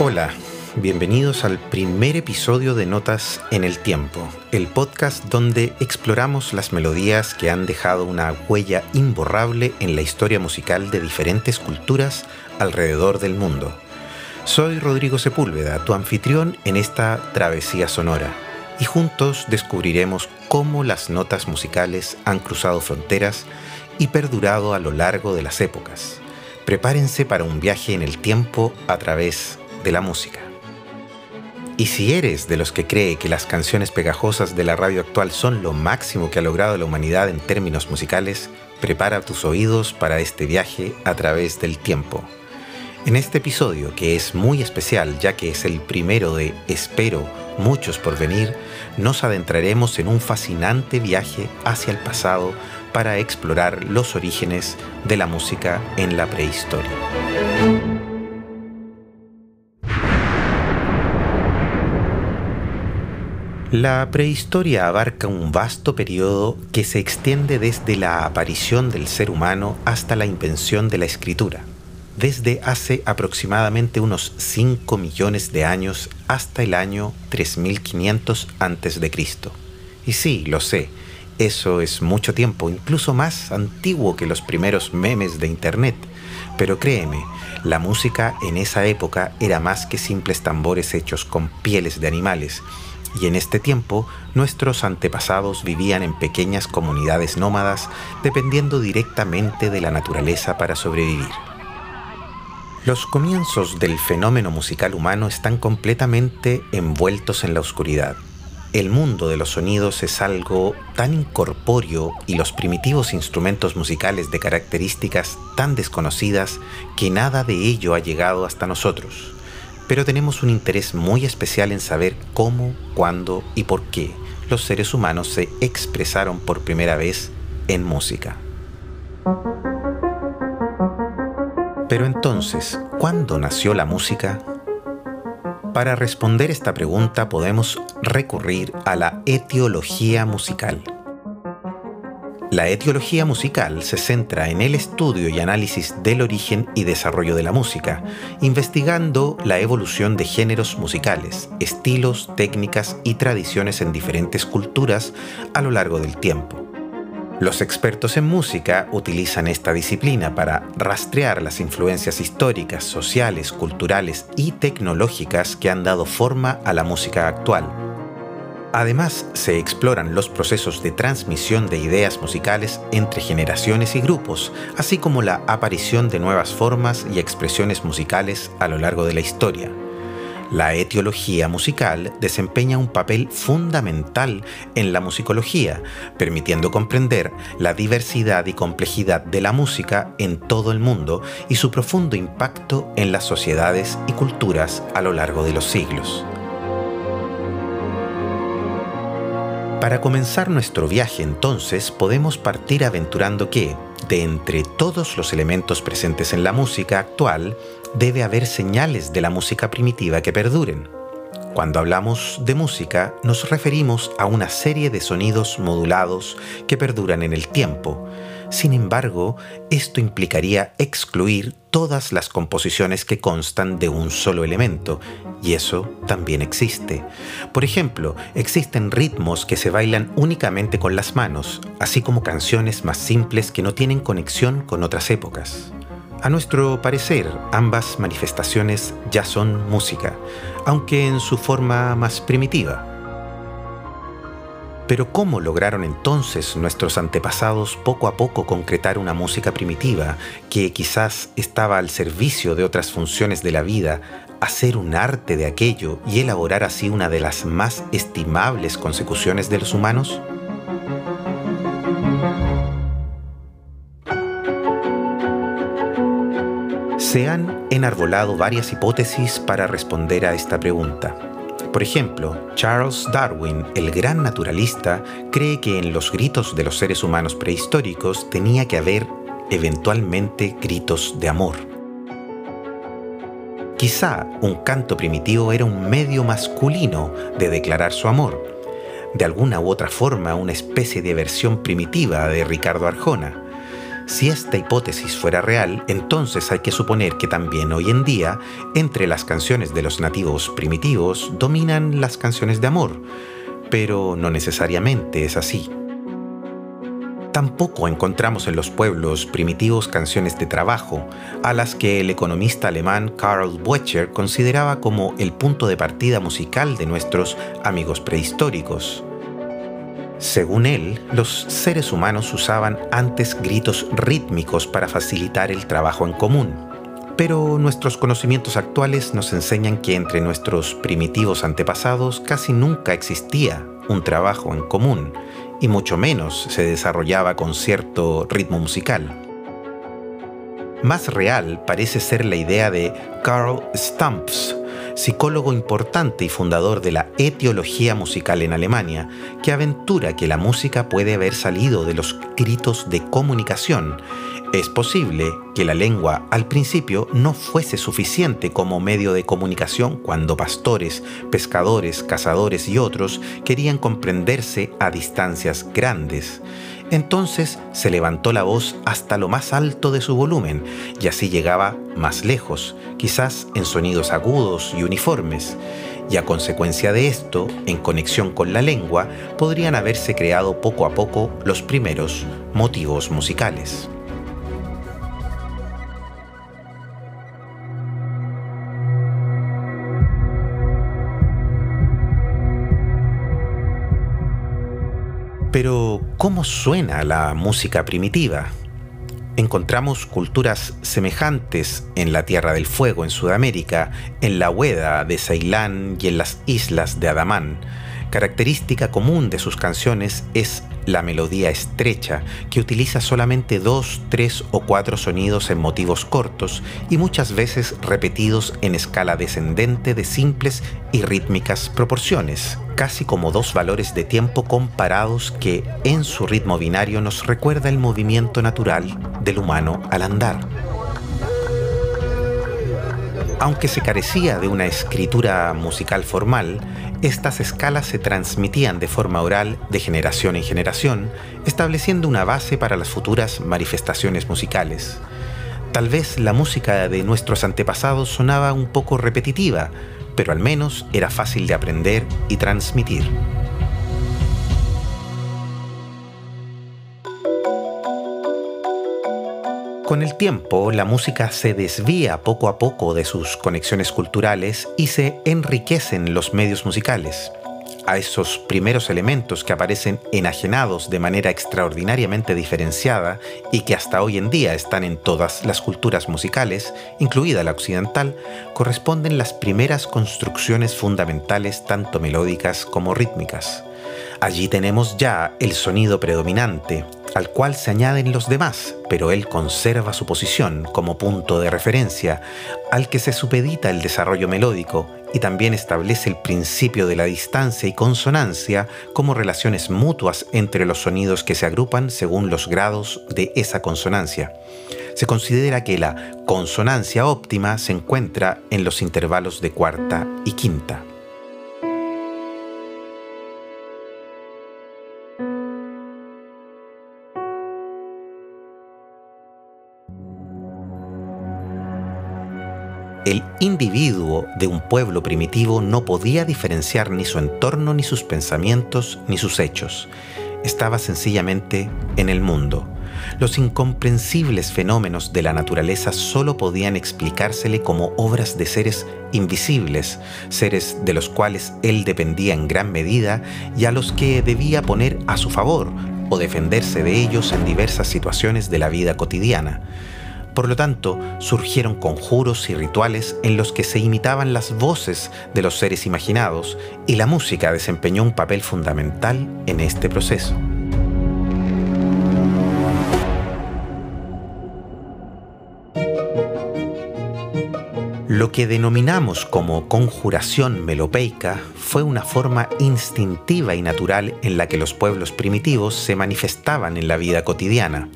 Hola, bienvenidos al primer episodio de Notas en el Tiempo, el podcast donde exploramos las melodías que han dejado una huella imborrable en la historia musical de diferentes culturas alrededor del mundo. Soy Rodrigo Sepúlveda, tu anfitrión en esta travesía sonora, y juntos descubriremos cómo las notas musicales han cruzado fronteras y perdurado a lo largo de las épocas. Prepárense para un viaje en el tiempo a través de la música. Y si eres de los que cree que las canciones pegajosas de la radio actual son lo máximo que ha logrado la humanidad en términos musicales, prepara tus oídos para este viaje a través del tiempo. En este episodio, que es muy especial ya que es el primero de, espero, muchos por venir, nos adentraremos en un fascinante viaje hacia el pasado para explorar los orígenes de la música en la prehistoria. La prehistoria abarca un vasto periodo que se extiende desde la aparición del ser humano hasta la invención de la escritura, desde hace aproximadamente unos 5 millones de años hasta el año 3500 a.C. Y sí, lo sé, eso es mucho tiempo, incluso más antiguo que los primeros memes de Internet. Pero créeme, la música en esa época era más que simples tambores hechos con pieles de animales y en este tiempo nuestros antepasados vivían en pequeñas comunidades nómadas dependiendo directamente de la naturaleza para sobrevivir. Los comienzos del fenómeno musical humano están completamente envueltos en la oscuridad. El mundo de los sonidos es algo tan incorpóreo y los primitivos instrumentos musicales de características tan desconocidas que nada de ello ha llegado hasta nosotros pero tenemos un interés muy especial en saber cómo, cuándo y por qué los seres humanos se expresaron por primera vez en música. Pero entonces, ¿cuándo nació la música? Para responder esta pregunta podemos recurrir a la etiología musical. La etiología musical se centra en el estudio y análisis del origen y desarrollo de la música, investigando la evolución de géneros musicales, estilos, técnicas y tradiciones en diferentes culturas a lo largo del tiempo. Los expertos en música utilizan esta disciplina para rastrear las influencias históricas, sociales, culturales y tecnológicas que han dado forma a la música actual Además, se exploran los procesos de transmisión de ideas musicales entre generaciones y grupos, así como la aparición de nuevas formas y expresiones musicales a lo largo de la historia. La etiología musical desempeña un papel fundamental en la musicología, permitiendo comprender la diversidad y complejidad de la música en todo el mundo y su profundo impacto en las sociedades y culturas a lo largo de los siglos. Para comenzar nuestro viaje entonces podemos partir aventurando que, de entre todos los elementos presentes en la música actual, debe haber señales de la música primitiva que perduren. Cuando hablamos de música nos referimos a una serie de sonidos modulados que perduran en el tiempo, sin embargo, esto implicaría excluir todas las composiciones que constan de un solo elemento, y eso también existe. Por ejemplo, existen ritmos que se bailan únicamente con las manos, así como canciones más simples que no tienen conexión con otras épocas. A nuestro parecer, ambas manifestaciones ya son música, aunque en su forma más primitiva. Pero ¿cómo lograron entonces nuestros antepasados poco a poco concretar una música primitiva que quizás estaba al servicio de otras funciones de la vida, hacer un arte de aquello y elaborar así una de las más estimables consecuciones de los humanos? Se han enarbolado varias hipótesis para responder a esta pregunta. Por ejemplo, Charles Darwin, el gran naturalista, cree que en los gritos de los seres humanos prehistóricos tenía que haber eventualmente gritos de amor. Quizá un canto primitivo era un medio masculino de declarar su amor, de alguna u otra forma una especie de versión primitiva de Ricardo Arjona. Si esta hipótesis fuera real, entonces hay que suponer que también hoy en día, entre las canciones de los nativos primitivos, dominan las canciones de amor, pero no necesariamente es así. Tampoco encontramos en los pueblos primitivos canciones de trabajo, a las que el economista alemán Karl Boettcher consideraba como el punto de partida musical de nuestros amigos prehistóricos. Según él, los seres humanos usaban antes gritos rítmicos para facilitar el trabajo en común. Pero nuestros conocimientos actuales nos enseñan que entre nuestros primitivos antepasados casi nunca existía un trabajo en común, y mucho menos se desarrollaba con cierto ritmo musical. Más real parece ser la idea de Karl Stumpf, psicólogo importante y fundador de la etiología musical en Alemania, que aventura que la música puede haber salido de los gritos de comunicación. Es posible que la lengua al principio no fuese suficiente como medio de comunicación cuando pastores, pescadores, cazadores y otros querían comprenderse a distancias grandes. Entonces se levantó la voz hasta lo más alto de su volumen y así llegaba más lejos, quizás en sonidos agudos y uniformes. Y a consecuencia de esto, en conexión con la lengua, podrían haberse creado poco a poco los primeros motivos musicales. ¿Cómo suena la música primitiva? Encontramos culturas semejantes en la Tierra del Fuego, en Sudamérica, en la Hueda de Ceilán y en las islas de Adamán. Característica común de sus canciones es la melodía estrecha, que utiliza solamente dos, tres o cuatro sonidos en motivos cortos y muchas veces repetidos en escala descendente de simples y rítmicas proporciones, casi como dos valores de tiempo comparados que en su ritmo binario nos recuerda el movimiento natural del humano al andar. Aunque se carecía de una escritura musical formal, estas escalas se transmitían de forma oral de generación en generación, estableciendo una base para las futuras manifestaciones musicales. Tal vez la música de nuestros antepasados sonaba un poco repetitiva, pero al menos era fácil de aprender y transmitir. Con el tiempo, la música se desvía poco a poco de sus conexiones culturales y se enriquecen los medios musicales. A esos primeros elementos que aparecen enajenados de manera extraordinariamente diferenciada y que hasta hoy en día están en todas las culturas musicales, incluida la occidental, corresponden las primeras construcciones fundamentales tanto melódicas como rítmicas. Allí tenemos ya el sonido predominante, al cual se añaden los demás, pero él conserva su posición como punto de referencia, al que se supedita el desarrollo melódico y también establece el principio de la distancia y consonancia como relaciones mutuas entre los sonidos que se agrupan según los grados de esa consonancia. Se considera que la consonancia óptima se encuentra en los intervalos de cuarta y quinta. El individuo de un pueblo primitivo no podía diferenciar ni su entorno, ni sus pensamientos, ni sus hechos. Estaba sencillamente en el mundo. Los incomprensibles fenómenos de la naturaleza solo podían explicársele como obras de seres invisibles, seres de los cuales él dependía en gran medida y a los que debía poner a su favor o defenderse de ellos en diversas situaciones de la vida cotidiana. Por lo tanto, surgieron conjuros y rituales en los que se imitaban las voces de los seres imaginados y la música desempeñó un papel fundamental en este proceso. Lo que denominamos como conjuración melopeica fue una forma instintiva y natural en la que los pueblos primitivos se manifestaban en la vida cotidiana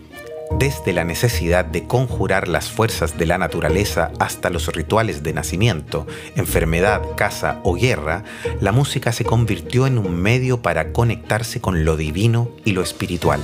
desde la necesidad de conjurar las fuerzas de la naturaleza hasta los rituales de nacimiento, enfermedad, caza o guerra, la música se convirtió en un medio para conectarse con lo divino y lo espiritual.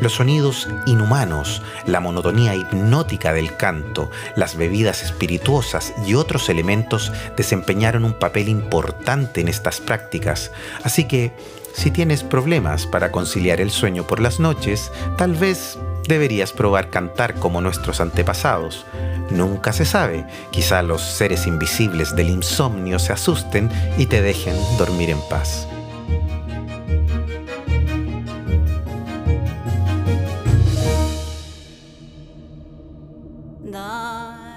Los sonidos inhumanos, la monotonía hipnótica del canto, las bebidas espirituosas y otros elementos desempeñaron un papel importante en estas prácticas. Así que, si tienes problemas para conciliar el sueño por las noches, tal vez deberías probar cantar como nuestros antepasados. Nunca se sabe, quizá los seres invisibles del insomnio se asusten y te dejen dormir en paz.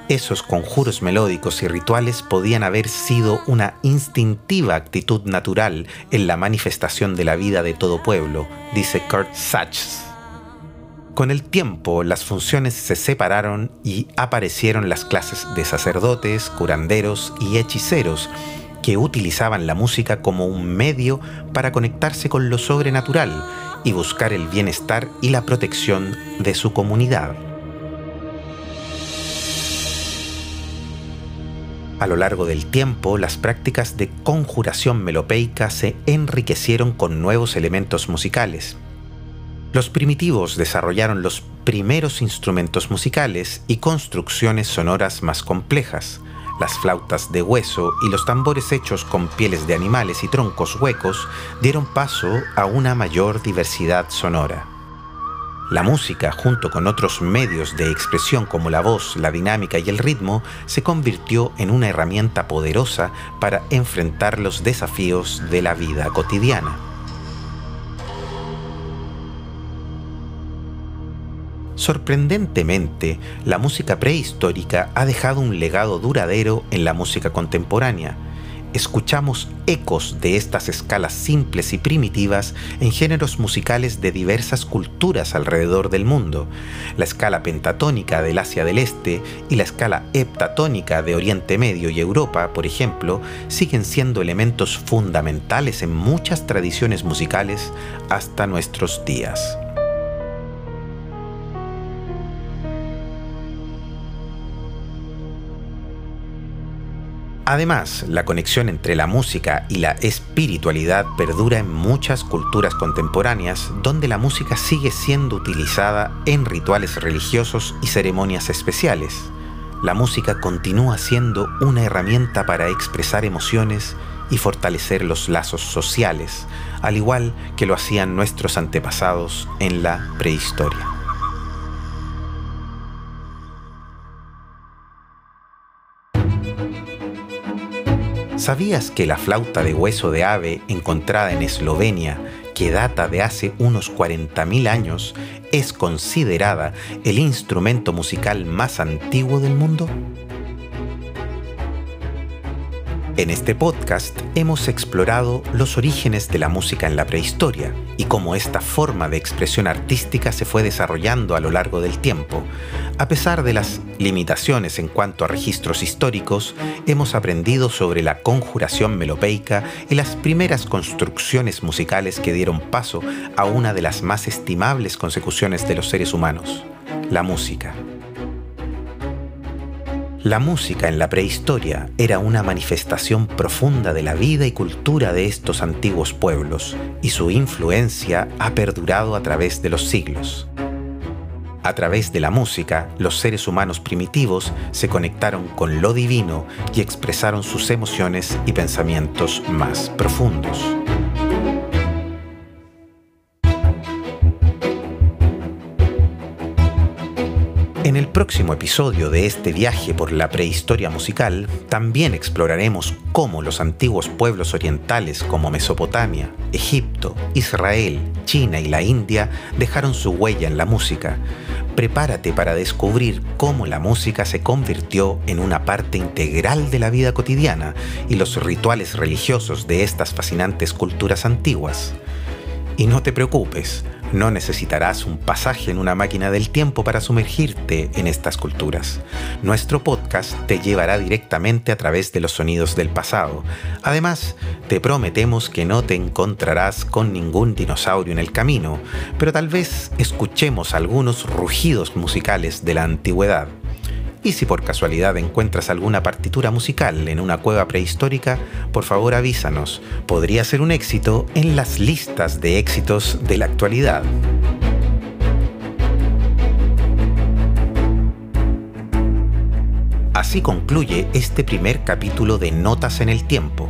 Esos conjuros melódicos y rituales podían haber sido una instintiva actitud natural en la manifestación de la vida de todo pueblo, dice Kurt Sachs. Con el tiempo, las funciones se separaron y aparecieron las clases de sacerdotes, curanderos y hechiceros, que utilizaban la música como un medio para conectarse con lo sobrenatural y buscar el bienestar y la protección de su comunidad. A lo largo del tiempo, las prácticas de conjuración melopeica se enriquecieron con nuevos elementos musicales, los primitivos desarrollaron los primeros instrumentos musicales y construcciones sonoras más complejas. Las flautas de hueso y los tambores hechos con pieles de animales y troncos huecos dieron paso a una mayor diversidad sonora. La música, junto con otros medios de expresión como la voz, la dinámica y el ritmo, se convirtió en una herramienta poderosa para enfrentar los desafíos de la vida cotidiana. Sorprendentemente, la música prehistórica ha dejado un legado duradero en la música contemporánea. Escuchamos ecos de estas escalas simples y primitivas en géneros musicales de diversas culturas alrededor del mundo. La escala pentatónica del Asia del Este y la escala heptatónica de Oriente Medio y Europa, por ejemplo, siguen siendo elementos fundamentales en muchas tradiciones musicales hasta nuestros días. Además, la conexión entre la música y la espiritualidad perdura en muchas culturas contemporáneas donde la música sigue siendo utilizada en rituales religiosos y ceremonias especiales. La música continúa siendo una herramienta para expresar emociones y fortalecer los lazos sociales, al igual que lo hacían nuestros antepasados en la prehistoria. ¿Sabías que la flauta de hueso de ave encontrada en Eslovenia, que data de hace unos 40.000 años, es considerada el instrumento musical más antiguo del mundo? En este podcast hemos explorado los orígenes de la música en la prehistoria y cómo esta forma de expresión artística se fue desarrollando a lo largo del tiempo. A pesar de las limitaciones en cuanto a registros históricos, hemos aprendido sobre la conjuración melopeica y las primeras construcciones musicales que dieron paso a una de las más estimables consecuciones de los seres humanos, la música. La música en la prehistoria era una manifestación profunda de la vida y cultura de estos antiguos pueblos, y su influencia ha perdurado a través de los siglos. A través de la música, los seres humanos primitivos se conectaron con lo divino y expresaron sus emociones y pensamientos más profundos. En el próximo episodio de este viaje por la prehistoria musical, también exploraremos cómo los antiguos pueblos orientales como Mesopotamia, Egipto, Israel, China y la India dejaron su huella en la música. Prepárate para descubrir cómo la música se convirtió en una parte integral de la vida cotidiana y los rituales religiosos de estas fascinantes culturas antiguas. Y no te preocupes, no necesitarás un pasaje en una máquina del tiempo para sumergirte en estas culturas. Nuestro podcast te llevará directamente a través de los sonidos del pasado. Además, te prometemos que no te encontrarás con ningún dinosaurio en el camino, pero tal vez escuchemos algunos rugidos musicales de la antigüedad. Y si por casualidad encuentras alguna partitura musical en una cueva prehistórica, por favor avísanos. Podría ser un éxito en las listas de éxitos de la actualidad. Así concluye este primer capítulo de Notas en el Tiempo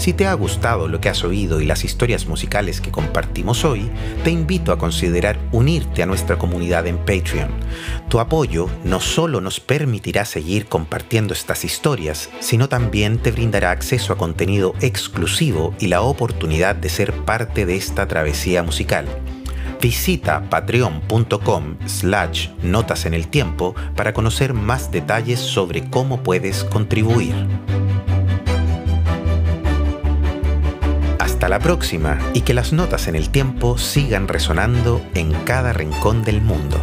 si te ha gustado lo que has oído y las historias musicales que compartimos hoy, te invito a considerar unirte a nuestra comunidad en Patreon. Tu apoyo no solo nos permitirá seguir compartiendo estas historias, sino también te brindará acceso a contenido exclusivo y la oportunidad de ser parte de esta travesía musical. Visita patreon.com slash notas en el tiempo para conocer más detalles sobre cómo puedes contribuir. La próxima y que las notas en el tiempo sigan resonando en cada rincón del mundo.